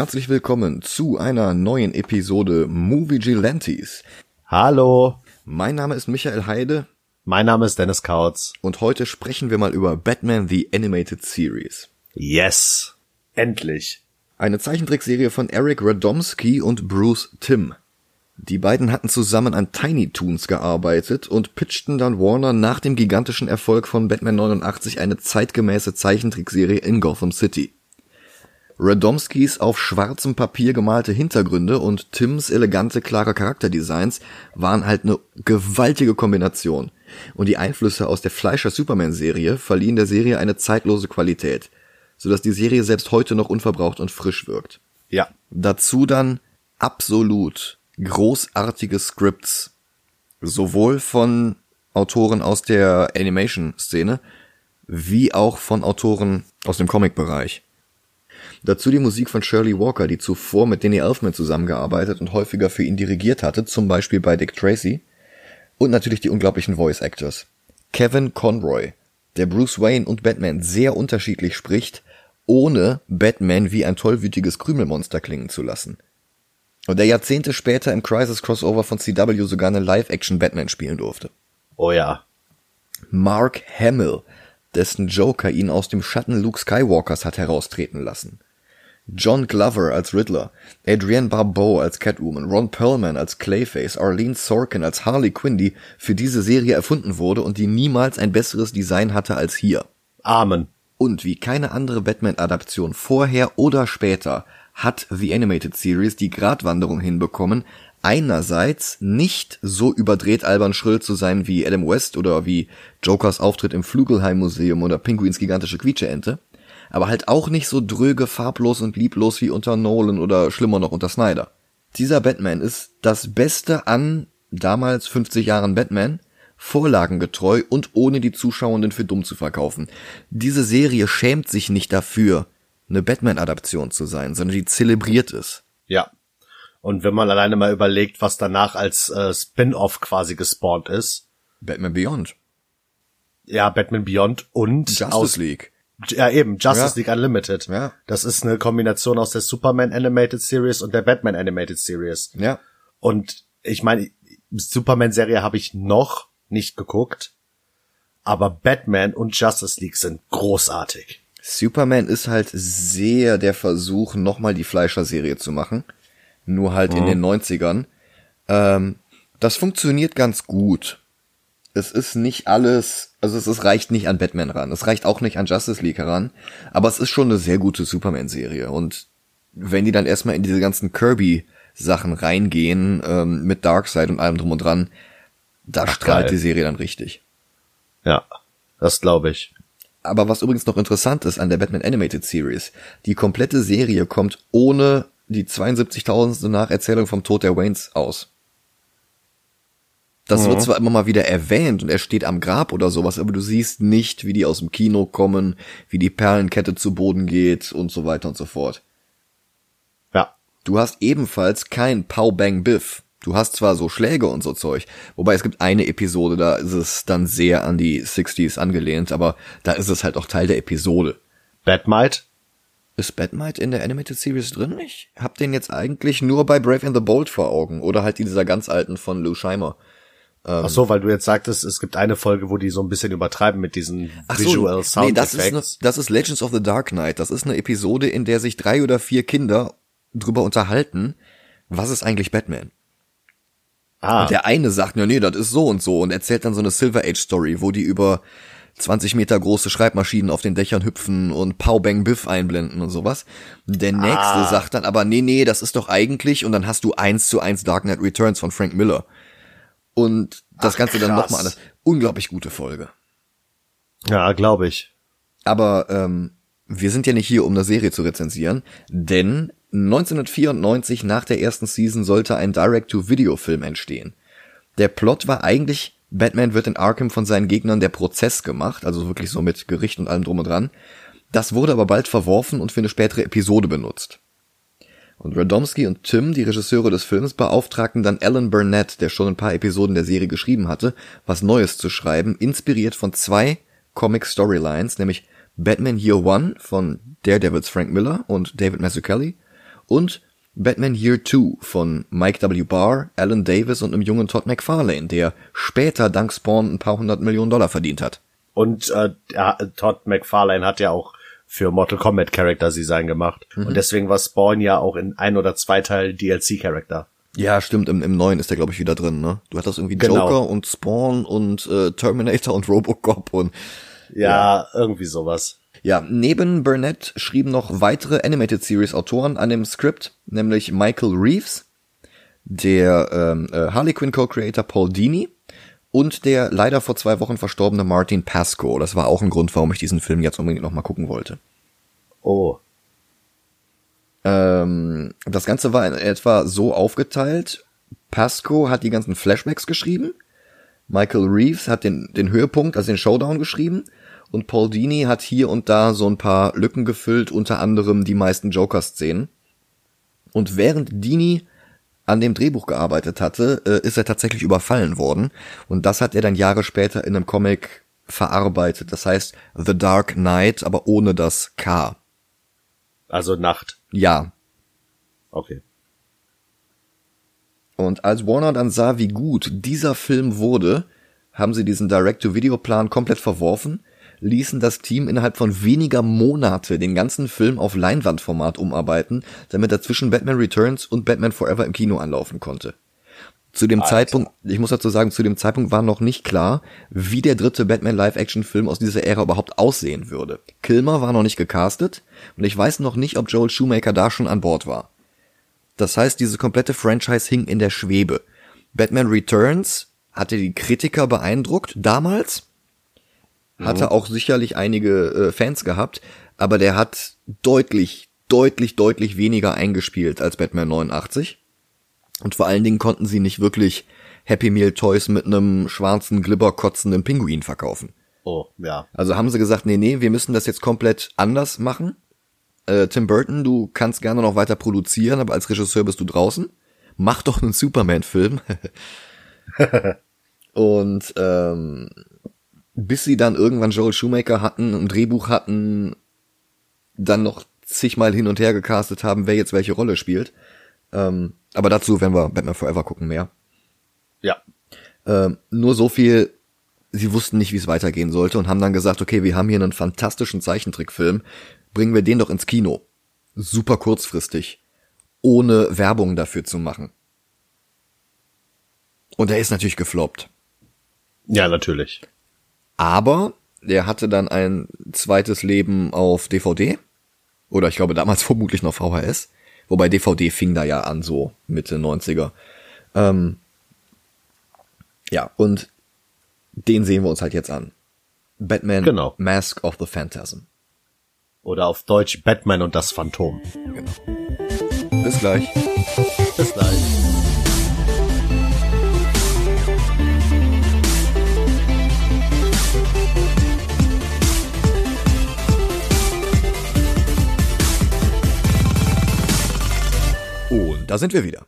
Herzlich willkommen zu einer neuen Episode Movie Gilantes. Hallo, Mein Name ist Michael Heide mein Name ist Dennis Kautz. und heute sprechen wir mal über Batman the Animated Series. Yes. Endlich. Eine Zeichentrickserie von Eric Radomski und Bruce Timm. Die beiden hatten zusammen an Tiny Toons gearbeitet und pitchten dann Warner nach dem gigantischen Erfolg von Batman 89 eine zeitgemäße Zeichentrickserie in Gotham City. Radomskis auf schwarzem Papier gemalte Hintergründe und Tims elegante, klare Charakterdesigns waren halt eine gewaltige Kombination. Und die Einflüsse aus der Fleischer Superman-Serie verliehen der Serie eine zeitlose Qualität, sodass die Serie selbst heute noch unverbraucht und frisch wirkt. Ja. Dazu dann absolut großartige Scripts, sowohl von Autoren aus der Animation-Szene, wie auch von Autoren aus dem Comic-Bereich. Dazu die Musik von Shirley Walker, die zuvor mit Danny Elfman zusammengearbeitet und häufiger für ihn dirigiert hatte, zum Beispiel bei Dick Tracy. Und natürlich die unglaublichen Voice Actors. Kevin Conroy, der Bruce Wayne und Batman sehr unterschiedlich spricht, ohne Batman wie ein tollwütiges Krümelmonster klingen zu lassen. Und der Jahrzehnte später im Crisis Crossover von CW sogar eine Live-Action Batman spielen durfte. Oh ja. Mark Hamill, dessen Joker ihn aus dem Schatten Luke Skywalkers hat heraustreten lassen. John Glover als Riddler, Adrienne Barbeau als Catwoman, Ron Perlman als Clayface, Arlene Sorkin als Harley Quinn, die für diese Serie erfunden wurde und die niemals ein besseres Design hatte als hier. Amen. Und wie keine andere Batman-Adaption vorher oder später hat The Animated Series die Gratwanderung hinbekommen, einerseits nicht so überdreht albern schrill zu sein wie Adam West oder wie Jokers Auftritt im Flugelheim Museum oder Pinguins gigantische Quietscheente, aber halt auch nicht so dröge, farblos und lieblos wie unter Nolan oder schlimmer noch unter Snyder. Dieser Batman ist das Beste an damals 50 Jahren Batman, vorlagengetreu und ohne die Zuschauenden für dumm zu verkaufen. Diese Serie schämt sich nicht dafür, eine Batman-Adaption zu sein, sondern die zelebriert es. Ja. Und wenn man alleine mal überlegt, was danach als äh, Spin-off quasi gespawnt ist. Batman Beyond. Ja, Batman Beyond und Justice aus, League. Ja, eben, Justice Ja. League Unlimited. Ja. Das ist eine Kombination aus der Superman Animated Series und der Batman Animated Series. Ja. Und ich meine, Superman-Serie habe ich noch nicht geguckt, aber Batman und Justice League sind großartig. Superman ist halt sehr der Versuch, nochmal die Fleischer-Serie zu machen. Nur halt in den 90ern. Ähm, das funktioniert ganz gut. Es ist nicht alles, also es, es reicht nicht an Batman ran. Es reicht auch nicht an Justice League heran. Aber es ist schon eine sehr gute Superman-Serie. Und wenn die dann erstmal in diese ganzen Kirby-Sachen reingehen, ähm, mit Darkseid und allem drum und dran, da strahlt geil. die Serie dann richtig. Ja, das glaube ich. Aber was übrigens noch interessant ist an der Batman Animated Series, die komplette Serie kommt ohne die 72.000. Nacherzählung vom Tod der Waynes aus. Das wird zwar immer mal wieder erwähnt und er steht am Grab oder sowas, aber du siehst nicht, wie die aus dem Kino kommen, wie die Perlenkette zu Boden geht und so weiter und so fort. Ja, Du hast ebenfalls kein Pow Bang Biff. Du hast zwar so Schläge und so Zeug, wobei es gibt eine Episode, da ist es dann sehr an die 60s angelehnt, aber da ist es halt auch Teil der Episode. Batmite. Ist Batmite in der Animated Series drin? Ich hab den jetzt eigentlich nur bei Brave and the Bold vor Augen oder halt in dieser ganz alten von Lou Scheimer. Ach so, weil du jetzt sagtest, es gibt eine Folge, wo die so ein bisschen übertreiben mit diesen Ach so, Visual Sound nee, das ist, Effects. das ist Legends of the Dark Knight. Das ist eine Episode, in der sich drei oder vier Kinder drüber unterhalten, was ist eigentlich Batman? ah, Und der eine sagt, ja, nee, das ist so und so und erzählt dann so eine Silver Age Story, wo die über 20 Meter große Schreibmaschinen auf den Dächern hüpfen und Pow Bang Biff einblenden und sowas. Der nächste Ah. sagt dann aber, nee, nee, das ist doch eigentlich und dann hast du eins zu eins Dark Knight Returns von Frank Miller. Und das Ach, Ganze dann krass. nochmal anders. Unglaublich gute Folge. ja, glaube ich. Aber ähm, wir sind ja nicht hier, um eine Serie zu rezensieren, denn 1994 nach der ersten Season sollte ein Direct-to-Video-Film entstehen. Der Plot war eigentlich, Batman wird in Arkham von seinen Gegnern der Prozess gemacht, also wirklich so mit Gericht und allem drum und dran. Das wurde aber bald verworfen und für eine spätere Episode benutzt. Und Radomski und Tim, die Regisseure des Films, beauftragten dann Alan Burnett, der schon ein paar Episoden der Serie geschrieben hatte, was Neues zu schreiben, inspiriert von zwei Comic-Storylines, nämlich Batman Year One von Daredevils Frank Miller und David Mazzucchelli und Batman Year Two von Mike W. Barr, Alan Davis und einem jungen Todd McFarlane, der später dank Spawn ein paar hundert Millionen Dollar verdient hat. Und äh, Todd McFarlane hat ja auch für Mortal Kombat Character Design gemacht. Mhm. Und deswegen war Spawn ja auch in ein oder zwei Teil DLC Character. Ja, stimmt, im, im neuen ist der, glaube ich, wieder drin, ne? Du hattest irgendwie genau. Joker und Spawn und äh, Terminator und Robocop und ja, ja, irgendwie sowas. Ja, neben Burnett schrieben noch weitere Animated Series Autoren an dem Skript, nämlich Michael Reeves, der ähm, äh, Harley Quinn Co-Creator Paul Dini und der leider vor zwei Wochen verstorbene Martin Pasco. Das war auch ein Grund, warum ich diesen Film jetzt unbedingt noch mal gucken wollte. Oh. Ähm, das Ganze war in etwa so aufgeteilt. Pasco hat die ganzen Flashbacks geschrieben. Michael Reeves hat den, den Höhepunkt, also den Showdown geschrieben. Und Paul Dini hat hier und da so ein paar Lücken gefüllt, unter anderem die meisten Joker-Szenen. Und während Dini an dem Drehbuch gearbeitet hatte, äh, ist er tatsächlich überfallen worden. Und das hat er dann Jahre später in einem Comic verarbeitet. Das heißt The Dark Knight, aber ohne das K. Also Nacht. Ja. Okay. Und als Warner dann sah, wie gut dieser Film wurde, haben sie diesen Direct-to-Video-Plan komplett verworfen ließen das Team innerhalb von weniger Monate den ganzen Film auf Leinwandformat umarbeiten, damit er zwischen Batman Returns und Batman Forever im Kino anlaufen konnte. Zu dem Alter. Zeitpunkt, ich muss dazu sagen, zu dem Zeitpunkt war noch nicht klar, wie der dritte Batman Live-Action-Film aus dieser Ära überhaupt aussehen würde. Kilmer war noch nicht gecastet und ich weiß noch nicht, ob Joel Shoemaker da schon an Bord war. Das heißt, diese komplette Franchise hing in der Schwebe. Batman Returns hatte die Kritiker beeindruckt damals, hatte mhm. auch sicherlich einige äh, Fans gehabt, aber der hat deutlich, deutlich, deutlich weniger eingespielt als Batman 89. Und vor allen Dingen konnten sie nicht wirklich Happy Meal Toys mit einem schwarzen, glibberkotzenden Pinguin verkaufen. Oh, ja. Also haben sie gesagt, nee, nee, wir müssen das jetzt komplett anders machen. Äh, Tim Burton, du kannst gerne noch weiter produzieren, aber als Regisseur bist du draußen. Mach doch einen Superman-Film. Und ähm, bis sie dann irgendwann Joel Shoemaker hatten, ein Drehbuch hatten, dann noch zigmal hin und her gecastet haben, wer jetzt welche Rolle spielt. Ähm, aber dazu werden wir Batman Forever gucken mehr. Ja. Ähm, nur so viel, sie wussten nicht, wie es weitergehen sollte und haben dann gesagt, okay, wir haben hier einen fantastischen Zeichentrickfilm, bringen wir den doch ins Kino. Super kurzfristig. Ohne Werbung dafür zu machen. Und er ist natürlich gefloppt. Ja, natürlich. Aber der hatte dann ein zweites Leben auf DVD. Oder ich glaube damals vermutlich noch VHS. Wobei DVD fing da ja an, so Mitte 90er. Ähm, ja, und den sehen wir uns halt jetzt an. Batman genau. Mask of the Phantasm. Oder auf Deutsch Batman und das Phantom. Genau. Bis gleich. Bis gleich. Da sind wir wieder.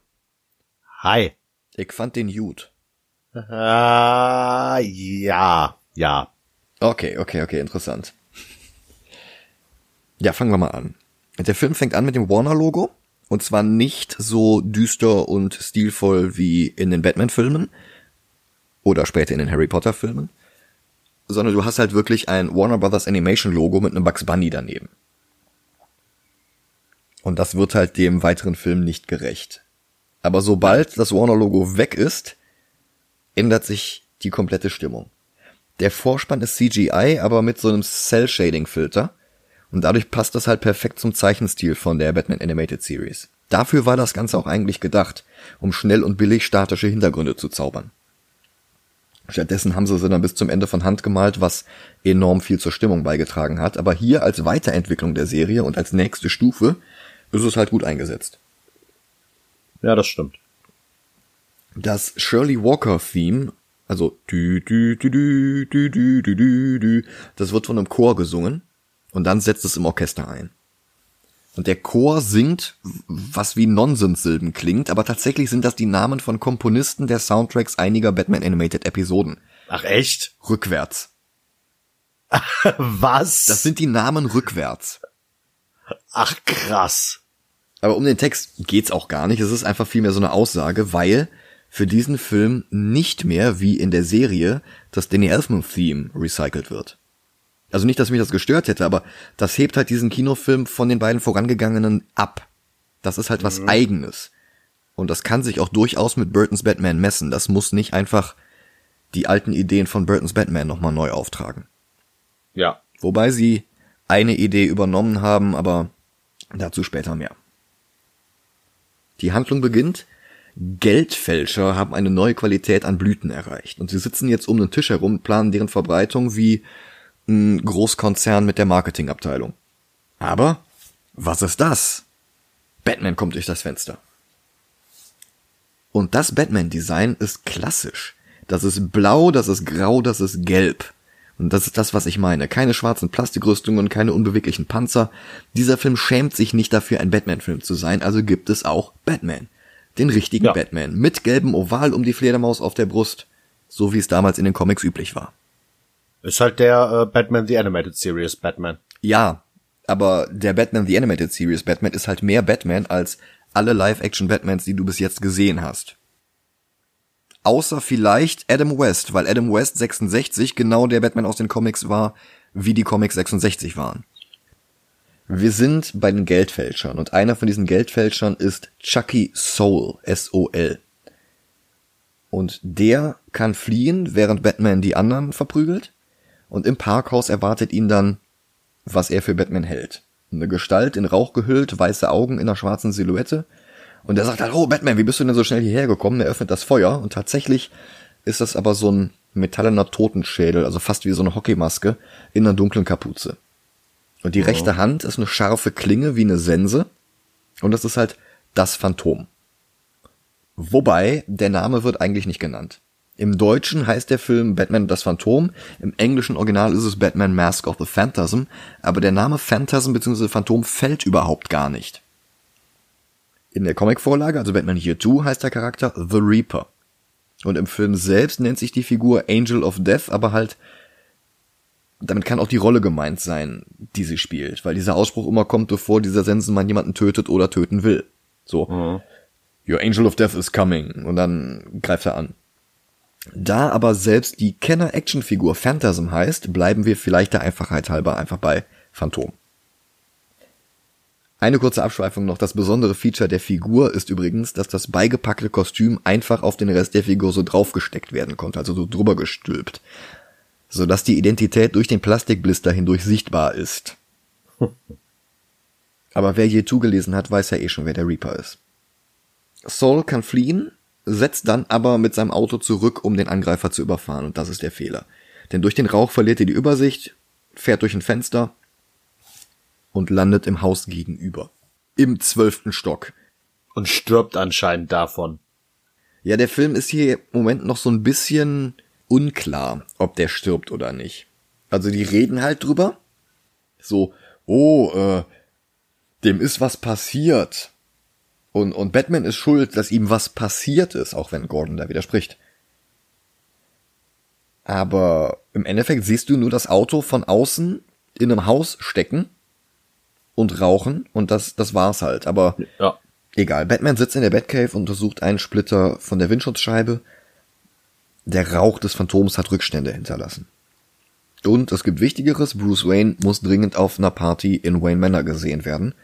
Hi. Ich fand den gut. Uh, ja, ja. Okay, okay, okay, interessant. Ja, fangen wir mal an. Der Film fängt an mit dem Warner-Logo. Und zwar nicht so düster und stilvoll wie in den Batman-Filmen. Oder später in den Harry Potter-Filmen. Sondern du hast halt wirklich ein Warner Brothers Animation-Logo mit einem Bugs Bunny daneben. Und das wird halt dem weiteren Film nicht gerecht. Aber sobald das Warner-Logo weg ist, ändert sich die komplette Stimmung. Der Vorspann ist CGI, aber mit so einem Cell-Shading-Filter. Und dadurch passt das halt perfekt zum Zeichenstil von der Batman Animated Series. Dafür war das Ganze auch eigentlich gedacht, um schnell und billig statische Hintergründe zu zaubern. Stattdessen haben sie sie dann bis zum Ende von Hand gemalt, was enorm viel zur Stimmung beigetragen hat. Aber hier als Weiterentwicklung der Serie und als nächste Stufe ist es halt gut eingesetzt. Ja, das stimmt. Das Shirley Walker Theme, also dü, dü, dü, dü, dü, dü, dü, dü, dü, das wird von einem Chor gesungen und dann setzt es im Orchester ein. Und der Chor singt, was wie Nonsenssilben klingt, aber tatsächlich sind das die Namen von Komponisten der Soundtracks einiger Batman Animated Episoden. Ach echt? Rückwärts. Was? Das sind die Namen rückwärts. Ach krass. Aber um den Text geht's auch gar nicht. Es ist einfach vielmehr so eine Aussage, weil für diesen Film nicht mehr wie in der Serie das Danny Elfman Theme recycelt wird. Also nicht, dass mich das gestört hätte, aber das hebt halt diesen Kinofilm von den beiden vorangegangenen ab. Das ist halt was mhm. eigenes. Und das kann sich auch durchaus mit Burtons Batman messen. Das muss nicht einfach die alten Ideen von Burtons Batman nochmal neu auftragen. Ja. Wobei sie eine Idee übernommen haben, aber dazu später mehr. Die Handlung beginnt. Geldfälscher haben eine neue Qualität an Blüten erreicht und sie sitzen jetzt um den Tisch herum, planen deren Verbreitung wie ein Großkonzern mit der Marketingabteilung. Aber was ist das? Batman kommt durch das Fenster. Und das Batman-Design ist klassisch. Das ist blau, das ist grau, das ist gelb. Und das ist das, was ich meine. Keine schwarzen Plastikrüstungen, keine unbeweglichen Panzer. Dieser Film schämt sich nicht dafür, ein Batman-Film zu sein, also gibt es auch Batman. Den richtigen ja. Batman. Mit gelbem Oval um die Fledermaus auf der Brust. So wie es damals in den Comics üblich war. Ist halt der äh, Batman The Animated Series Batman. Ja, aber der Batman The Animated Series Batman ist halt mehr Batman als alle Live-Action-Batmans, die du bis jetzt gesehen hast. Außer vielleicht Adam West, weil Adam West 66 genau der Batman aus den Comics war, wie die Comics 66 waren. Wir sind bei den Geldfälschern und einer von diesen Geldfälschern ist Chucky Soul, S-O-L. Und der kann fliehen, während Batman die anderen verprügelt. Und im Parkhaus erwartet ihn dann, was er für Batman hält. Eine Gestalt in Rauch gehüllt, weiße Augen in einer schwarzen Silhouette und er sagt halt, oh Batman, wie bist du denn so schnell hierher gekommen? Er öffnet das Feuer und tatsächlich ist das aber so ein metallener Totenschädel, also fast wie so eine Hockeymaske in einer dunklen Kapuze. Und die oh. rechte Hand ist eine scharfe Klinge wie eine Sense und das ist halt das Phantom. Wobei der Name wird eigentlich nicht genannt. Im Deutschen heißt der Film Batman das Phantom, im englischen Original ist es Batman Mask of the Phantasm, aber der Name Phantasm bzw. Phantom fällt überhaupt gar nicht. In der Comicvorlage, also Batman Year 2, heißt der Charakter The Reaper. Und im Film selbst nennt sich die Figur Angel of Death, aber halt, damit kann auch die Rolle gemeint sein, die sie spielt, weil dieser Ausspruch immer kommt, bevor dieser Sensenmann jemanden tötet oder töten will. So, mhm. Your Angel of Death is coming. Und dann greift er an. Da aber selbst die Kenner-Action-Figur Phantasm heißt, bleiben wir vielleicht der Einfachheit halber einfach bei Phantom. Eine kurze Abschweifung noch. Das besondere Feature der Figur ist übrigens, dass das beigepackte Kostüm einfach auf den Rest der Figur so draufgesteckt werden konnte, also so drüber gestülpt. Sodass die Identität durch den Plastikblister hindurch sichtbar ist. Aber wer je zugelesen hat, weiß ja eh schon, wer der Reaper ist. Saul kann fliehen, setzt dann aber mit seinem Auto zurück, um den Angreifer zu überfahren, und das ist der Fehler. Denn durch den Rauch verliert er die Übersicht, fährt durch ein Fenster und landet im Haus gegenüber. Im zwölften Stock. Und stirbt anscheinend davon. Ja, der Film ist hier im Moment noch so ein bisschen unklar, ob der stirbt oder nicht. Also die reden halt drüber. So, oh, äh, dem ist was passiert. Und, und Batman ist schuld, dass ihm was passiert ist, auch wenn Gordon da widerspricht. Aber im Endeffekt siehst du nur das Auto von außen in einem Haus stecken und rauchen und das, das war's halt. Aber ja. egal. Batman sitzt in der Batcave und untersucht einen Splitter von der Windschutzscheibe. Der Rauch des Phantoms hat Rückstände hinterlassen. Und es gibt Wichtigeres, Bruce Wayne muss dringend auf einer Party in Wayne Manor gesehen werden.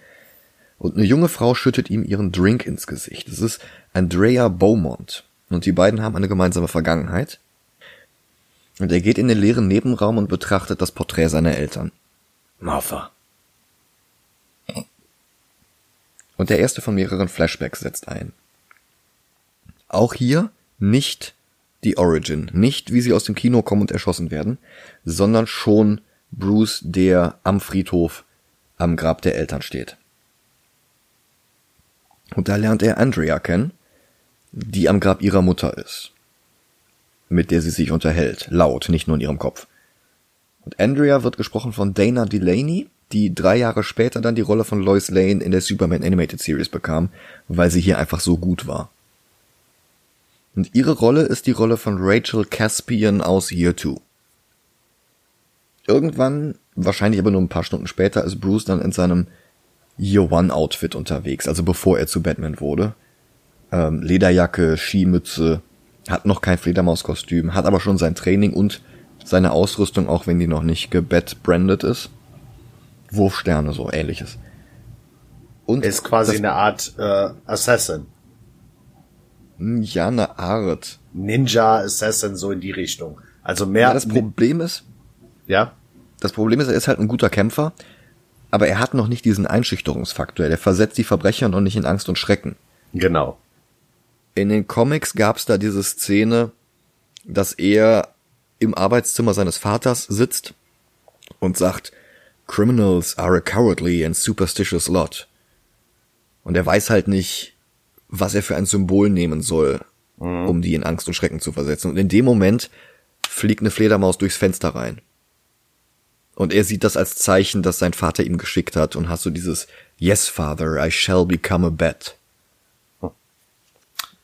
Und eine junge Frau schüttet ihm ihren Drink ins Gesicht. Es ist Andrea Beaumont. Und die beiden haben eine gemeinsame Vergangenheit. Und er geht in den leeren Nebenraum und betrachtet das Porträt seiner Eltern. Martha, und der erste von mehreren Flashbacks setzt ein. Auch hier nicht die Origin, nicht wie sie aus dem Kino kommen und erschossen werden, sondern schon Bruce, der am Friedhof am Grab der Eltern steht. Und da lernt er Andrea kennen, die am Grab ihrer Mutter ist, mit der sie sich unterhält, laut, nicht nur in ihrem Kopf. Und Andrea wird gesprochen von Dana Delaney, die drei Jahre später dann die Rolle von Lois Lane in der Superman Animated Series bekam, weil sie hier einfach so gut war. Und ihre Rolle ist die Rolle von Rachel Caspian aus Year 2. irgendwann, wahrscheinlich aber nur ein paar Stunden später, ist Bruce dann in seinem Year One Outfit unterwegs, also bevor er zu Batman wurde. Ähm, Lederjacke, Skimütze, hat noch kein Fledermauskostüm, hat aber schon sein Training und seine Ausrüstung, auch wenn die noch nicht gebett-branded ist. Wurfsterne, so ähnliches. Und ist quasi eine Art äh, Assassin. Hm, ja, eine Art. Ninja Assassin, so in die Richtung. Also mehr. Ja, das Problem ist. Ja. Das Problem ist, er ist halt ein guter Kämpfer, aber er hat noch nicht diesen Einschüchterungsfaktor. Der versetzt die Verbrecher noch nicht in Angst und Schrecken. Genau. In den Comics gab's da diese Szene, dass er im Arbeitszimmer seines Vaters sitzt und sagt, Criminals are a cowardly and superstitious lot. Und er weiß halt nicht, was er für ein Symbol nehmen soll, mhm. um die in Angst und Schrecken zu versetzen. Und in dem Moment fliegt eine Fledermaus durchs Fenster rein. Und er sieht das als Zeichen, das sein Vater ihm geschickt hat und hast so dieses Yes, Father, I shall become a bat.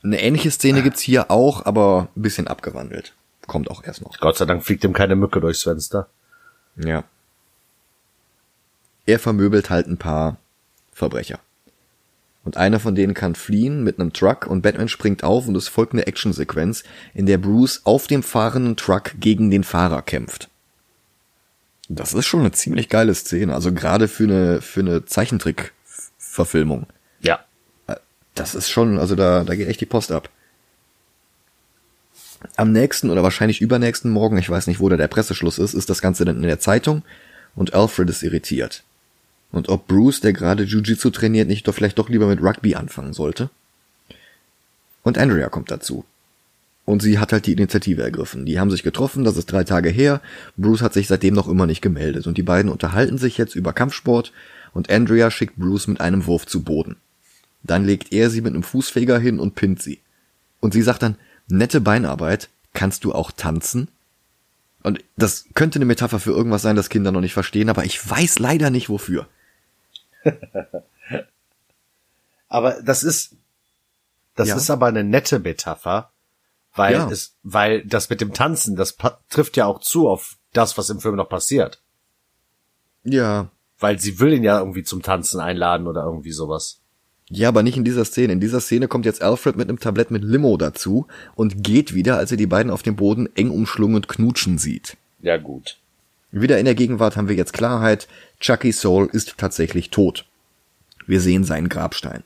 Eine ähnliche Szene gibt's hier auch, aber ein bisschen abgewandelt. Kommt auch erst noch. Gott sei Dank fliegt ihm keine Mücke durchs Fenster. Ja. Er vermöbelt halt ein paar Verbrecher. Und einer von denen kann fliehen mit einem Truck und Batman springt auf und es folgt eine Actionsequenz, in der Bruce auf dem fahrenden Truck gegen den Fahrer kämpft. Das ist schon eine ziemlich geile Szene, also gerade für eine, für eine Zeichentrick-Verfilmung. Ja. Das ist schon, also da, da geht echt die Post ab. Am nächsten oder wahrscheinlich übernächsten Morgen, ich weiß nicht, wo da der Presseschluss ist, ist das Ganze dann in der Zeitung und Alfred ist irritiert. Und ob Bruce, der gerade Jiu-Jitsu trainiert, nicht doch vielleicht doch lieber mit Rugby anfangen sollte. Und Andrea kommt dazu. Und sie hat halt die Initiative ergriffen. Die haben sich getroffen, das ist drei Tage her. Bruce hat sich seitdem noch immer nicht gemeldet. Und die beiden unterhalten sich jetzt über Kampfsport und Andrea schickt Bruce mit einem Wurf zu Boden. Dann legt er sie mit einem Fußfeger hin und pinnt sie. Und sie sagt dann, nette Beinarbeit, kannst du auch tanzen? Und das könnte eine Metapher für irgendwas sein, das Kinder noch nicht verstehen, aber ich weiß leider nicht wofür. aber das ist, das ja. ist aber eine nette Metapher, weil ja. es, weil das mit dem Tanzen, das trifft ja auch zu auf das, was im Film noch passiert. Ja. Weil sie will ihn ja irgendwie zum Tanzen einladen oder irgendwie sowas. Ja, aber nicht in dieser Szene. In dieser Szene kommt jetzt Alfred mit einem Tablett mit Limo dazu und geht wieder, als er die beiden auf dem Boden eng umschlungen und knutschen sieht. Ja, gut. Wieder in der Gegenwart haben wir jetzt Klarheit. Chucky Soul ist tatsächlich tot. Wir sehen seinen Grabstein.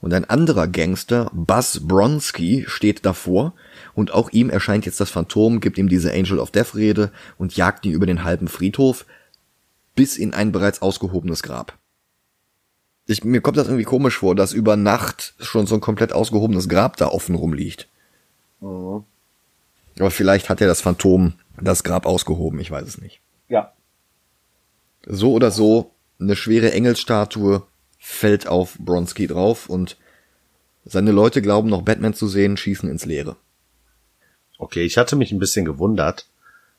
Und ein anderer Gangster, Buzz Bronski, steht davor und auch ihm erscheint jetzt das Phantom, gibt ihm diese Angel of Death Rede und jagt ihn über den halben Friedhof bis in ein bereits ausgehobenes Grab. Ich, mir kommt das irgendwie komisch vor, dass über Nacht schon so ein komplett ausgehobenes Grab da offen rumliegt. Mhm. Aber vielleicht hat ja das Phantom das Grab ausgehoben, ich weiß es nicht. Ja. So oder so, eine schwere Engelsstatue fällt auf Bronski drauf und seine Leute glauben noch Batman zu sehen, schießen ins Leere. Okay, ich hatte mich ein bisschen gewundert,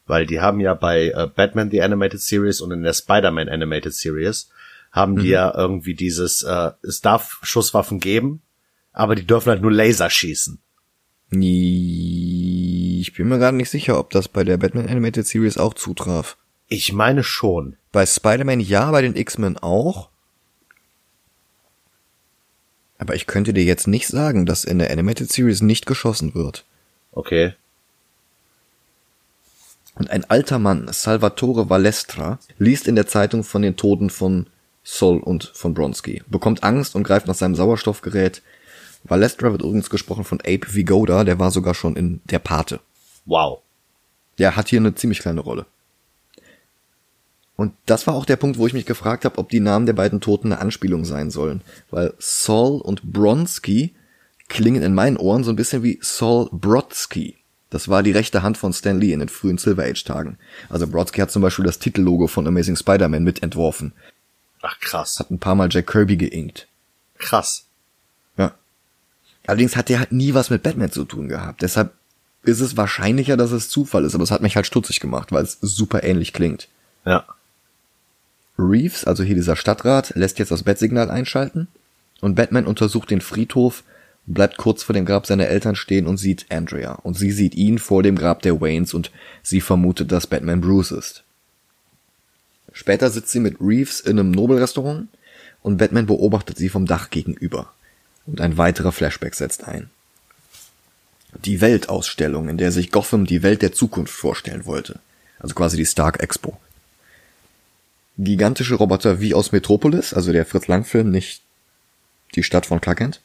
weil die haben ja bei äh, Batman the Animated Series und in der Spider-Man Animated Series haben die mhm. ja irgendwie dieses, äh, es darf Schusswaffen geben, aber die dürfen halt nur Laser schießen. Ich bin mir gerade nicht sicher, ob das bei der Batman Animated Series auch zutraf. Ich meine schon. Bei Spider-Man ja, bei den X-Men auch. Aber ich könnte dir jetzt nicht sagen, dass in der Animated Series nicht geschossen wird. Okay. Und ein alter Mann, Salvatore Valestra, liest in der Zeitung von den Toten von Sol und von Bronski, bekommt Angst und greift nach seinem Sauerstoffgerät. Valestra wird übrigens gesprochen von Ape Vigoda, der war sogar schon in Der Pate. Wow. Der hat hier eine ziemlich kleine Rolle. Und das war auch der Punkt, wo ich mich gefragt habe, ob die Namen der beiden Toten eine Anspielung sein sollen. Weil Saul und Bronski klingen in meinen Ohren so ein bisschen wie Saul Brodsky. Das war die rechte Hand von Stan Lee in den frühen Silver Age Tagen. Also Brodsky hat zum Beispiel das Titellogo von Amazing Spider-Man mitentworfen. Ach krass. Hat ein paar Mal Jack Kirby geinkt. Krass. Ja. Allerdings hat der halt nie was mit Batman zu tun gehabt. Deshalb ist es wahrscheinlicher, dass es Zufall ist, aber es hat mich halt stutzig gemacht, weil es super ähnlich klingt. Ja. Reeves, also hier dieser Stadtrat, lässt jetzt das Bettsignal einschalten und Batman untersucht den Friedhof, bleibt kurz vor dem Grab seiner Eltern stehen und sieht Andrea und sie sieht ihn vor dem Grab der Waynes und sie vermutet, dass Batman Bruce ist. Später sitzt sie mit Reeves in einem Nobelrestaurant und Batman beobachtet sie vom Dach gegenüber. Und ein weiterer Flashback setzt ein. Die Weltausstellung, in der sich Gotham die Welt der Zukunft vorstellen wollte. Also quasi die Stark Expo. Gigantische Roboter wie aus Metropolis, also der Fritz Lang-Film, nicht die Stadt von Clark Kent.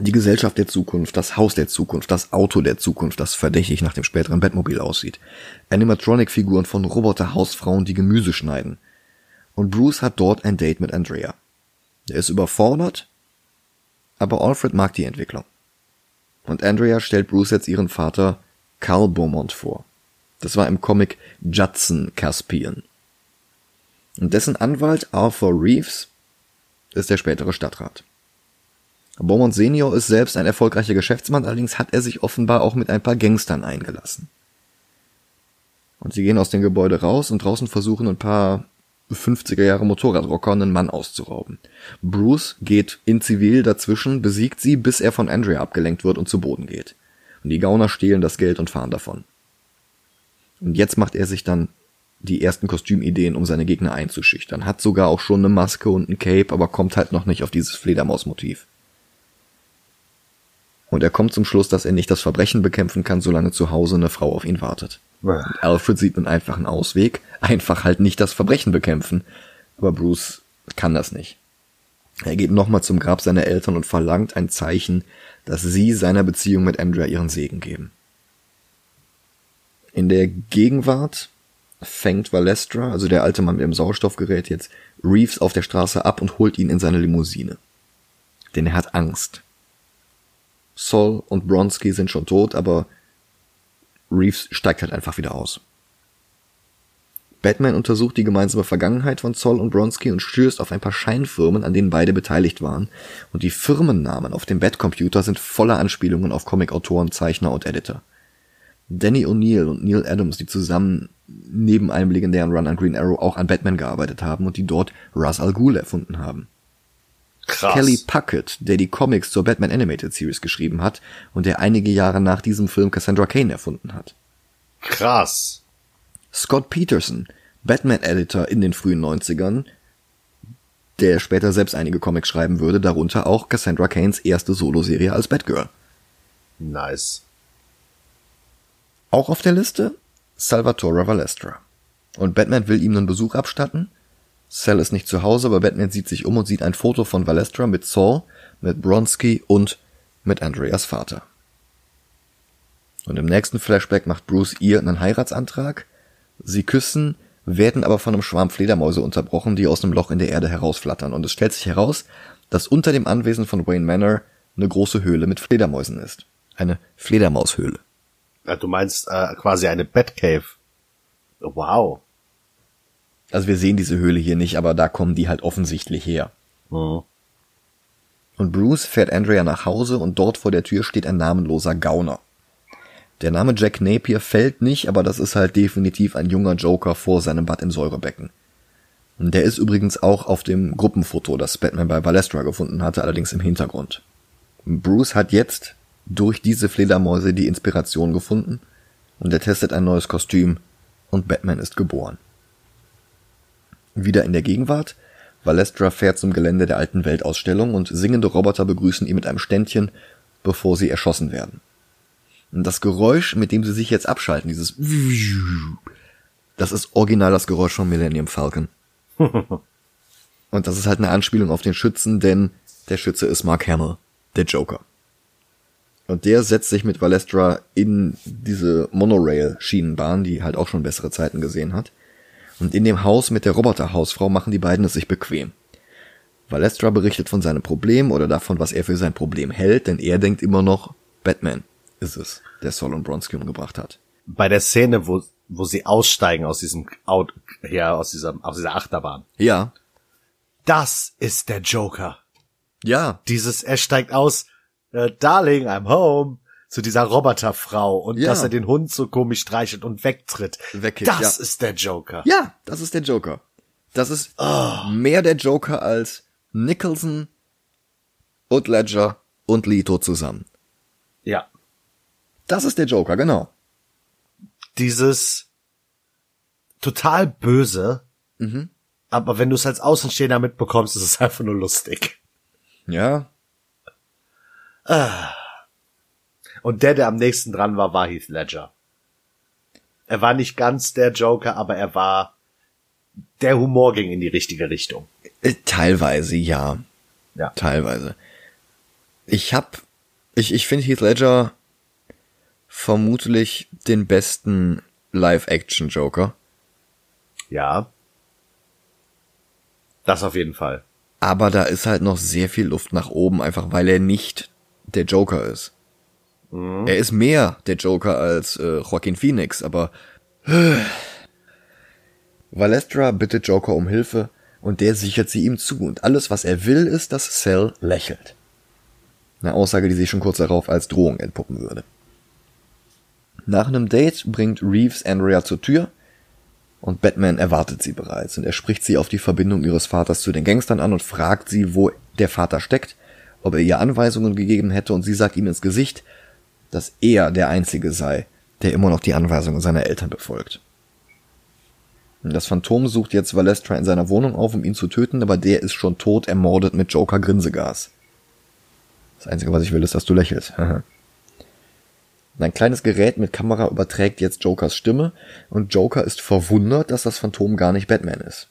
Die Gesellschaft der Zukunft, das Haus der Zukunft, das Auto der Zukunft, das verdächtig nach dem späteren Batmobil aussieht. Animatronic-Figuren von Roboter-Hausfrauen, die Gemüse schneiden. Und Bruce hat dort ein Date mit Andrea. Er ist überfordert, aber Alfred mag die Entwicklung. Und Andrea stellt Bruce jetzt ihren Vater Carl Beaumont vor. Das war im Comic Judson Caspian. Und dessen Anwalt Arthur Reeves ist der spätere Stadtrat. Beaumont Senior ist selbst ein erfolgreicher Geschäftsmann, allerdings hat er sich offenbar auch mit ein paar Gangstern eingelassen. Und sie gehen aus dem Gebäude raus und draußen versuchen ein paar 50er Jahre Motorradrocker einen Mann auszurauben. Bruce geht in Zivil dazwischen, besiegt sie, bis er von Andrea abgelenkt wird und zu Boden geht. Und die Gauner stehlen das Geld und fahren davon. Und jetzt macht er sich dann die ersten Kostümideen, um seine Gegner einzuschüchtern. Hat sogar auch schon eine Maske und ein Cape, aber kommt halt noch nicht auf dieses Fledermausmotiv. Und er kommt zum Schluss, dass er nicht das Verbrechen bekämpfen kann, solange zu Hause eine Frau auf ihn wartet. Und Alfred sieht einen einfachen Ausweg, einfach halt nicht das Verbrechen bekämpfen. Aber Bruce kann das nicht. Er geht nochmal zum Grab seiner Eltern und verlangt ein Zeichen, dass sie seiner Beziehung mit Andrea ihren Segen geben. In der Gegenwart fängt Valestra, also der alte Mann mit dem Sauerstoffgerät, jetzt Reeves auf der Straße ab und holt ihn in seine Limousine. Denn er hat Angst. Sol und Bronski sind schon tot, aber Reeves steigt halt einfach wieder aus. Batman untersucht die gemeinsame Vergangenheit von Zoll und Bronski und stößt auf ein paar Scheinfirmen, an denen beide beteiligt waren. Und die Firmennamen auf dem Batcomputer sind voller Anspielungen auf Comicautoren, Zeichner und Editor. Danny O'Neill und Neil Adams, die zusammen neben einem legendären Run an Green Arrow auch an Batman gearbeitet haben und die dort Ra's al Ghul erfunden haben. Krass. Kelly Puckett, der die Comics zur Batman Animated Series geschrieben hat und der einige Jahre nach diesem Film Cassandra Kane erfunden hat. Krass. Scott Peterson, Batman-Editor in den frühen 90ern, der später selbst einige Comics schreiben würde, darunter auch Cassandra Kanes erste Soloserie als Batgirl. Nice. Auch auf der Liste Salvatore Valestra. Und Batman will ihm einen Besuch abstatten. Sal ist nicht zu Hause, aber Batman sieht sich um und sieht ein Foto von Valestra mit Saul, mit Bronski und mit Andreas Vater. Und im nächsten Flashback macht Bruce ihr einen Heiratsantrag. Sie küssen, werden aber von einem Schwarm Fledermäuse unterbrochen, die aus einem Loch in der Erde herausflattern. Und es stellt sich heraus, dass unter dem Anwesen von Wayne Manor eine große Höhle mit Fledermäusen ist. Eine Fledermaushöhle. Ja, du meinst äh, quasi eine Batcave. Wow. Also wir sehen diese Höhle hier nicht, aber da kommen die halt offensichtlich her. Mhm. Und Bruce fährt Andrea nach Hause und dort vor der Tür steht ein namenloser Gauner. Der Name Jack Napier fällt nicht, aber das ist halt definitiv ein junger Joker vor seinem Bad im Säurebecken. Und der ist übrigens auch auf dem Gruppenfoto, das Batman bei Valestra gefunden hatte, allerdings im Hintergrund. Bruce hat jetzt durch diese Fledermäuse die Inspiration gefunden und er testet ein neues Kostüm und Batman ist geboren. Wieder in der Gegenwart, Valestra fährt zum Gelände der alten Weltausstellung und singende Roboter begrüßen ihn mit einem Ständchen, bevor sie erschossen werden. Und das Geräusch, mit dem sie sich jetzt abschalten, dieses das ist original das Geräusch von Millennium Falcon. und das ist halt eine Anspielung auf den Schützen, denn der Schütze ist Mark Hamill, der Joker. Und der setzt sich mit Valestra in diese Monorail-Schienenbahn, die halt auch schon bessere Zeiten gesehen hat. Und in dem Haus mit der Roboterhausfrau machen die beiden es sich bequem. Valestra berichtet von seinem Problem oder davon, was er für sein Problem hält, denn er denkt immer noch, Batman ist es, der Solon Bronski umgebracht hat. Bei der Szene, wo, wo sie aussteigen aus diesem Out, ja, aus dieser, aus dieser Achterbahn. Ja. Das ist der Joker. Ja. Dieses, er steigt aus, äh, Darling, I'm home, zu dieser Roboterfrau und Ja. dass er den Hund so komisch streichelt und wegtritt. Wegkickt, das ja. ist der Joker. Ja, das ist der Joker. Das ist mehr der Joker als Nicholson und Ledger und Leto zusammen. Ja. Das ist der Joker, genau. Dieses total böse. Mhm. Aber wenn du es als Außenstehender mitbekommst, ist es einfach nur lustig. Ja. Ah. Und der, der am nächsten dran war, war Heath Ledger. Er war nicht ganz der Joker, aber er war, der Humor ging in die richtige Richtung. Äh, teilweise, ja. Ja. Teilweise. Ich hab, ich, ich finde Heath Ledger vermutlich den besten Live-Action-Joker. Ja. Das auf jeden Fall. Aber da ist halt noch sehr viel Luft nach oben, einfach weil er nicht der Joker ist. Mhm. Er ist mehr der Joker als äh, Joaquin Phoenix, aber Valestra bittet Joker um Hilfe und der sichert sie ihm zu und alles, was er will, ist, dass Cell lächelt. Eine Aussage, die sich schon kurz darauf als Drohung entpuppen würde. Nach einem Date bringt Reeves Andrea zur Tür und Batman erwartet sie bereits und er spricht sie auf die Verbindung ihres Vaters zu den Gangstern an und fragt sie, wo der Vater steckt, ob er ihr Anweisungen gegeben hätte und sie sagt ihm ins Gesicht, dass er der Einzige sei, der immer noch die Anweisungen seiner Eltern befolgt. Das Phantom sucht jetzt Valestra in seiner Wohnung auf, um ihn zu töten, aber der ist schon tot, ermordet mit Joker Grinsegas. Das Einzige, was ich will, ist, dass du lächelst. Ein kleines Gerät mit Kamera überträgt jetzt Jokers Stimme und Joker ist verwundert, dass das Phantom gar nicht Batman ist.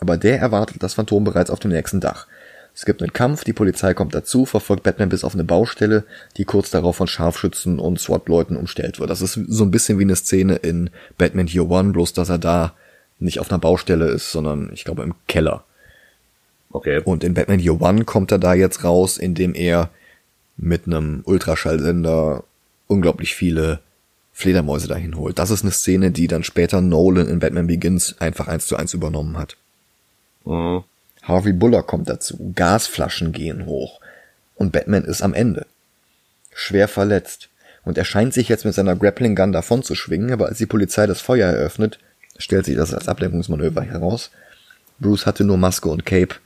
Aber der erwartet das Phantom bereits auf dem nächsten Dach. Es gibt einen Kampf, die Polizei kommt dazu, verfolgt Batman bis auf eine Baustelle, die kurz darauf von Scharfschützen und SWAT-Leuten umstellt wird. Das ist so ein bisschen wie eine Szene in Batman Year One, bloß dass er da nicht auf einer Baustelle ist, sondern ich glaube im Keller. Okay. Und in Batman Year One kommt er da jetzt raus, indem er mit einem Ultraschallsender unglaublich viele Fledermäuse dahin holt. Das ist eine Szene, die dann später Nolan in Batman Begins einfach eins zu eins übernommen hat. Mhm. Harvey Buller kommt dazu, Gasflaschen gehen hoch und Batman ist am Ende. Schwer verletzt und er scheint sich jetzt mit seiner Grappling Gun davon zu schwingen, aber als die Polizei das Feuer eröffnet, stellt sich das als Ablenkungsmanöver heraus. Bruce hatte nur Maske und Cape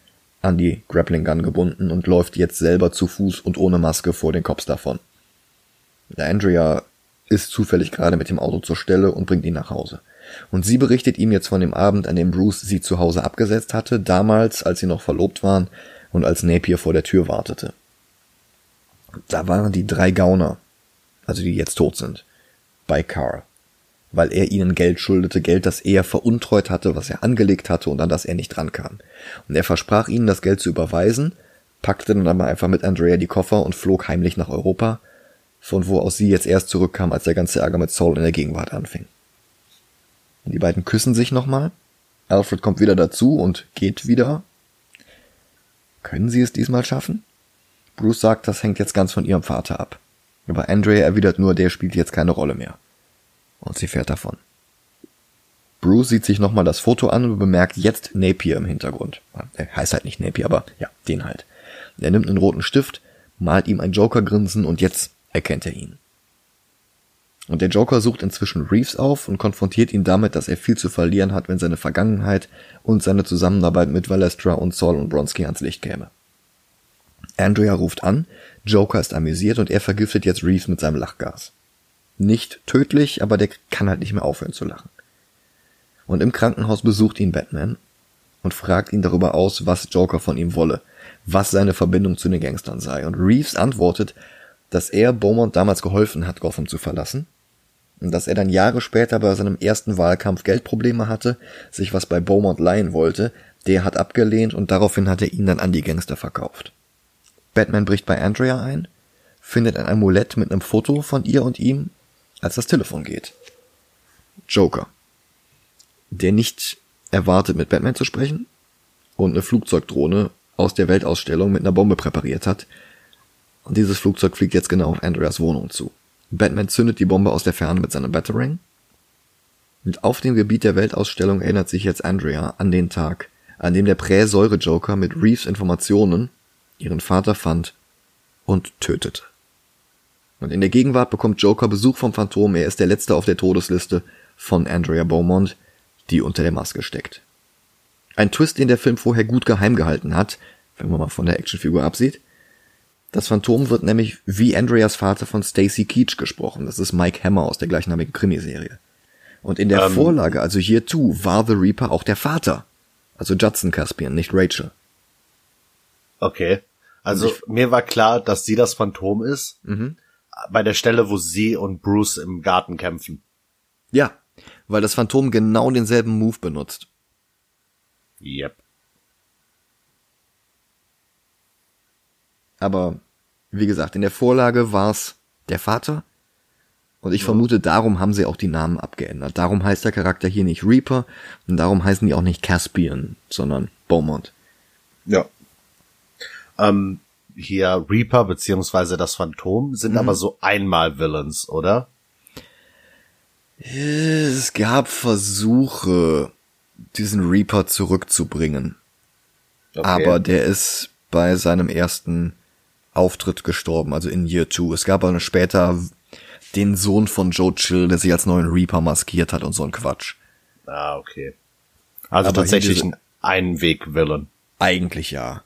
an die Grappling Gun gebunden und läuft jetzt selber zu Fuß und ohne Maske vor den Cops davon. Andrea ist zufällig gerade mit dem Auto zur Stelle und bringt ihn nach Hause. Und sie berichtet ihm jetzt von dem Abend, an dem Bruce sie zu Hause abgesetzt hatte, damals, als sie noch verlobt waren und als Napier vor der Tür wartete. Da waren die drei Gauner, also die jetzt tot sind, bei Carl, weil er ihnen Geld schuldete, Geld, das er veruntreut hatte, was er angelegt hatte und an das er nicht rankam. Und er versprach ihnen, das Geld zu überweisen, packte dann aber einfach mit Andrea die Koffer und flog heimlich nach Europa, von wo aus sie jetzt erst zurückkam, als der ganze Ärger mit Saul in der Gegenwart anfing. Die beiden küssen sich nochmal. Alfred kommt wieder dazu und geht wieder. Können sie es diesmal schaffen? Bruce sagt, das hängt jetzt ganz von ihrem Vater ab. Aber Andrea erwidert nur, der spielt jetzt keine Rolle mehr. Und sie fährt davon. Bruce sieht sich nochmal das Foto an und bemerkt jetzt Napier im Hintergrund. Er heißt halt nicht Napier, aber ja, den halt. Er nimmt einen roten Stift, malt ihm ein Joker-Grinsen und jetzt erkennt er ihn. Und der Joker sucht inzwischen Reeves auf und konfrontiert ihn damit, dass er viel zu verlieren hat, wenn seine Vergangenheit und seine Zusammenarbeit mit Valestra und Saul und Bronski ans Licht käme. Andrea ruft an, Joker ist amüsiert und er vergiftet jetzt Reeves mit seinem Lachgas. Nicht tödlich, aber der kann halt nicht mehr aufhören zu lachen. Und im Krankenhaus besucht ihn Batman und fragt ihn darüber aus, was Joker von ihm wolle, was seine Verbindung zu den Gangstern sei. Und Reeves antwortet, dass er Beaumont damals geholfen hat, Gotham zu verlassen dass er dann Jahre später bei seinem ersten Wahlkampf Geldprobleme hatte, sich was bei Beaumont leihen wollte, der hat abgelehnt und daraufhin hat er ihn dann an die Gangster verkauft. Batman bricht bei Andrea ein, findet ein Amulett mit einem Foto von ihr und ihm, als das Telefon geht. Joker. Der nicht erwartet, mit Batman zu sprechen und eine Flugzeugdrohne aus der Weltausstellung mit einer Bombe präpariert hat. Und dieses Flugzeug fliegt jetzt genau auf Andreas Wohnung zu. Batman zündet die Bombe aus der Ferne mit seinem Batarang. Und auf dem Gebiet der Weltausstellung erinnert sich jetzt Andrea an den Tag, an dem der Präsäure-Joker mit Reeves Informationen ihren Vater fand und tötete. Und in der Gegenwart bekommt Joker Besuch vom Phantom, er ist der Letzte auf der Todesliste von Andrea Beaumont, die unter der Maske steckt. Ein Twist, den der Film vorher gut geheim gehalten hat, wenn man mal von der Actionfigur absieht. Das Phantom wird nämlich wie Andreas Vater von Stacy Keach gesprochen. Das ist Mike Hammer aus der gleichnamigen Krimiserie. Und in der ähm, Vorlage, also hier tu, war The Reaper auch der Vater. Also Judson Caspian, nicht Rachel. Okay. Also ich, mir war klar, dass sie das Phantom ist. Mhm. Bei der Stelle, wo sie und Bruce im Garten kämpfen. Ja, weil das Phantom genau denselben Move benutzt. Yep. Aber wie gesagt, in der Vorlage war's der Vater. Und ich ja. vermute, darum haben sie auch die Namen abgeändert. Darum heißt der Charakter hier nicht Reaper und darum heißen die auch nicht Caspian, sondern Beaumont. Ja. Ähm, hier Reaper beziehungsweise das Phantom sind mhm. aber so einmal Villains, oder? Es gab Versuche, diesen Reaper zurückzubringen. Okay. Aber der ist bei seinem ersten Auftritt gestorben, also in Year 2. Es gab aber später den Sohn von Joe Chill, der sich als neuen Reaper maskiert hat und so ein Quatsch. Ah, okay. Also aber tatsächlich ein Einweg-Villain. Eigentlich ja.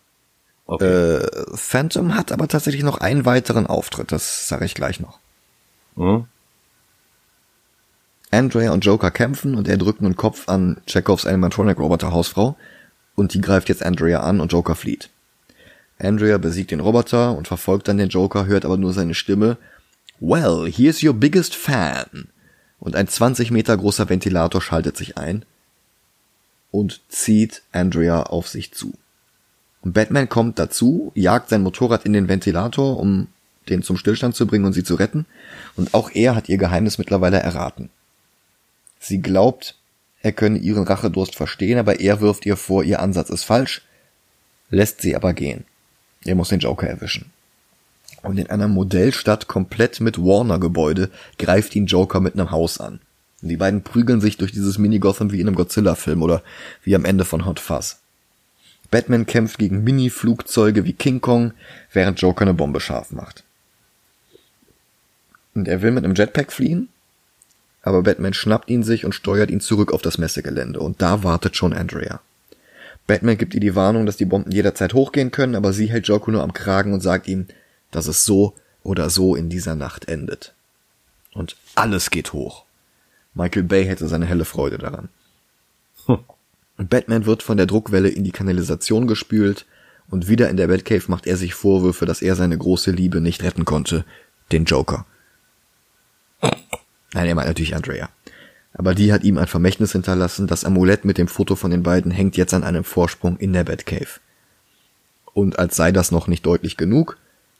Okay. Äh, Phantom hat aber tatsächlich noch einen weiteren Auftritt, das sage ich gleich noch. Mhm. Andrea und Joker kämpfen und er drückt einen Kopf an Chekhovs Animatronic-Roboter Hausfrau und die greift jetzt Andrea an und Joker flieht. Andrea besiegt den Roboter und verfolgt dann den Joker, hört aber nur seine Stimme. Well, here's your biggest fan. Und ein 20 Meter großer Ventilator schaltet sich ein und zieht Andrea auf sich zu. Und Batman kommt dazu, jagt sein Motorrad in den Ventilator, um den zum Stillstand zu bringen und sie zu retten. Und auch er hat ihr Geheimnis mittlerweile erraten. Sie glaubt, er könne ihren Rachedurst verstehen, aber er wirft ihr vor, ihr Ansatz ist falsch, lässt sie aber gehen. Er muss den Joker erwischen. Und in einer Modellstadt komplett mit Warner-Gebäude greift ihn Joker mit einem Haus an. Und die beiden prügeln sich durch dieses Mini-Gotham wie in einem Godzilla-Film oder wie am Ende von Hot Fuzz. Batman kämpft gegen Mini-Flugzeuge wie King Kong, während Joker eine Bombe scharf macht. Und er will mit einem Jetpack fliehen, aber Batman schnappt ihn sich und steuert ihn zurück auf das Messegelände und da wartet schon Andrea. Batman gibt ihr die Warnung, dass die Bomben jederzeit hochgehen können, aber sie hält Joker nur am Kragen und sagt ihm, dass es so oder so in dieser Nacht endet. Und alles geht hoch. Michael Bay hätte seine helle Freude daran. Hm. Batman wird von der Druckwelle in die Kanalisation gespült und wieder in der Batcave macht er sich Vorwürfe, dass er seine große Liebe nicht retten konnte, den Joker. Nein, er meint natürlich Andrea. Aber die hat ihm ein Vermächtnis hinterlassen. Das Amulett mit dem Foto von den beiden hängt jetzt an einem Vorsprung in der Batcave. Und als sei das noch nicht deutlich genug,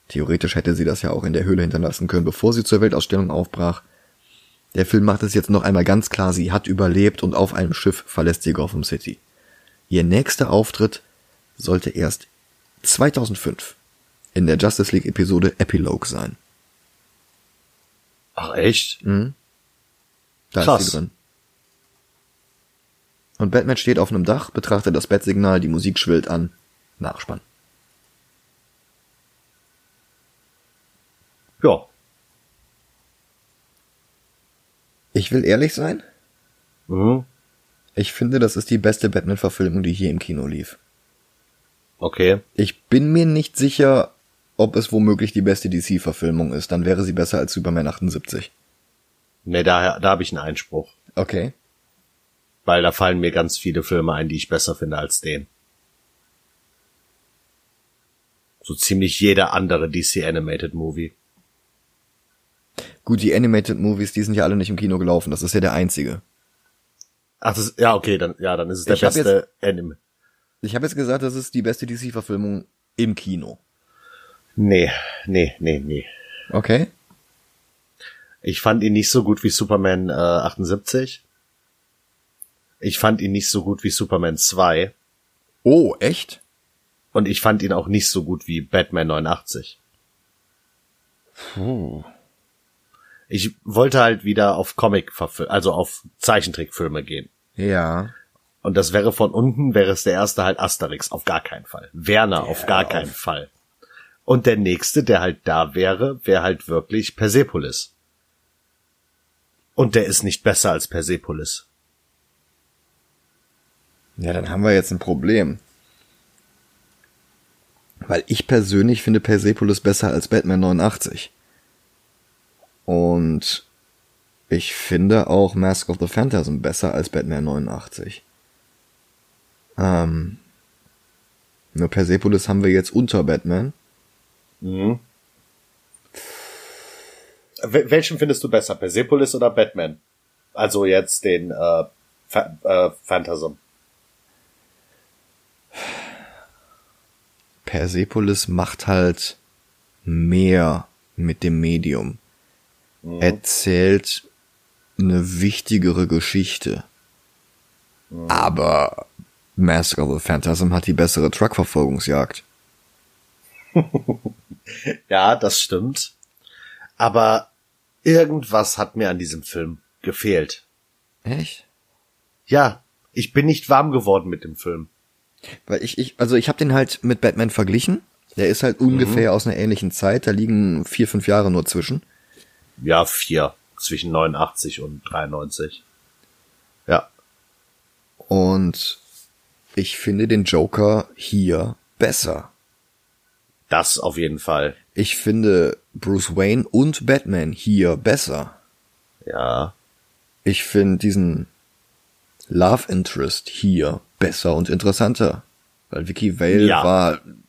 theoretisch hätte sie das ja auch in der Höhle hinterlassen können, bevor sie zur Weltausstellung aufbrach. Der Film macht es jetzt noch einmal ganz klar, sie hat überlebt und auf einem Schiff verlässt sie Gotham City. Ihr nächster Auftritt sollte erst 2005 in der Justice League Episode Epilogue sein. Ach echt? Mhm. Da Krass. ist sie drin. Und Batman steht auf einem Dach, betrachtet das Bettsignal, die Musik schwillt an. Nachspann. Ja. Ich will ehrlich sein. Mhm. Ich finde, das ist die beste Batman-Verfilmung, die hier im Kino lief. Okay. Ich bin mir nicht sicher, ob es womöglich die beste DC-Verfilmung ist. Dann wäre sie besser als Superman 78. Nee, da, da habe ich einen Einspruch. Okay. Weil da fallen mir ganz viele Filme ein, die ich besser finde als den. So ziemlich jeder andere DC Animated Movie. Gut, die Animated Movies, die sind ja alle nicht im Kino gelaufen. Das ist ja der einzige. Ach, das, ja, okay, dann, ja, dann ist es der ich beste Anime. Ich habe jetzt gesagt, das ist die beste DC-Verfilmung im Kino. Nee, nee, nee, nee. Okay. Ich fand ihn nicht so gut wie Superman äh, 78. Ich fand ihn nicht so gut wie Superman 2. Oh, echt? Und ich fand ihn auch nicht so gut wie Batman 89. Puh. Ich wollte halt wieder auf Comic, also auf Zeichentrickfilme gehen. Ja. Und das wäre von unten, wäre es der erste halt Asterix, auf gar keinen Fall. Werner, ja, auf gar keinen Fall. Und der nächste, der halt da wäre, wäre halt wirklich Persepolis. Und der ist nicht besser als Persepolis. Ja, dann haben wir jetzt ein Problem. Weil ich persönlich finde Persepolis besser als Batman 89. Und ich finde auch Mask of the Phantasm besser als Batman 89. Ähm, nur Persepolis haben wir jetzt unter Batman. Mhm. Wel- Welchen findest du besser, Persepolis oder Batman? Also jetzt den äh, äh, Phantasm. Persepolis macht halt mehr mit dem Medium. Erzählt eine wichtigere Geschichte. Aber Mask of the Phantasm hat die bessere Truckverfolgungsjagd. Ja, das stimmt. Aber irgendwas hat mir an diesem Film gefehlt. Echt? Ja, ich bin nicht warm geworden mit dem Film. Weil ich, ich, also ich habe den halt mit Batman verglichen. Der ist halt ungefähr aus einer ähnlichen Zeit. Da liegen vier, fünf Jahre nur zwischen. Ja, vier. Zwischen 89 und 93. Ja. Und ich finde den Joker hier besser. Das auf jeden Fall. Ich finde Bruce Wayne und Batman hier besser. Ja. Ich finde diesen Love Interest hier besser und interessanter. Weil Vicky Vale Ja. war ein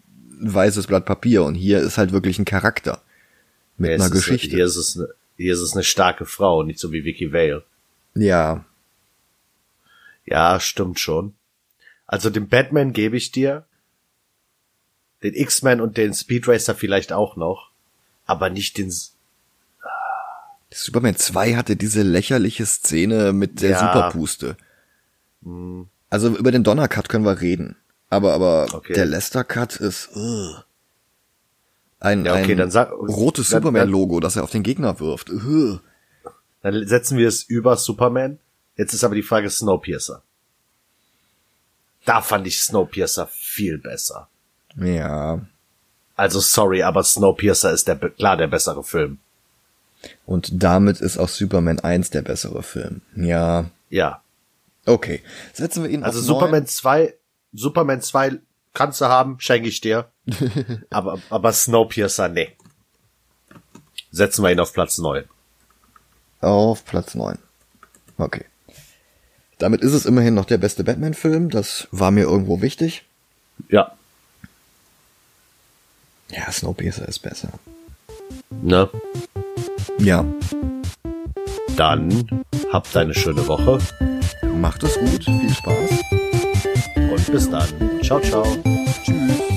weißes Blatt Papier und hier ist halt wirklich ein Charakter. Mit Hier einer ist es- Geschichte. Hier ist es eine, hier ist es eine starke Frau, nicht so wie Vicky Vale. ja, Ja, stimmt schon. Also den Batman gebe ich dir. Den X-Men und den Speed Racer vielleicht auch noch. Aber nicht den, S- Superman 2 hatte diese lächerliche Szene mit der Ja. Superpuste. Also über den Donner-Cut können wir reden. Aber, aber Okay. der Lester-Cut ist ugh. ein, Ja, okay, ein sag- rotes Superman-Logo, das er auf den Gegner wirft. Ugh. dann setzen wir es über Superman. Jetzt ist aber die Frage Snowpiercer. Da fand ich Snowpiercer viel besser. Ja. Also sorry, aber Snowpiercer ist der, klar der bessere Film. Und damit ist auch Superman 1 der bessere Film. Ja. Ja. Okay. Setzen wir ihn Also Superman 2, Superman 2 kannst du haben, schenke ich dir. aber, aber Snowpiercer, nee. Setzen wir ihn auf Platz 9. 9. Auf Platz 9. Okay. Damit ist es immerhin noch der beste Batman-Film. Das war mir irgendwo wichtig. Ja. Ja, Snowpiercer ist besser. Ne? Ja. Dann habt eine schöne Woche Macht es gut. Viel Spaß. und bis dann. Ciao, ciao. Tschüss.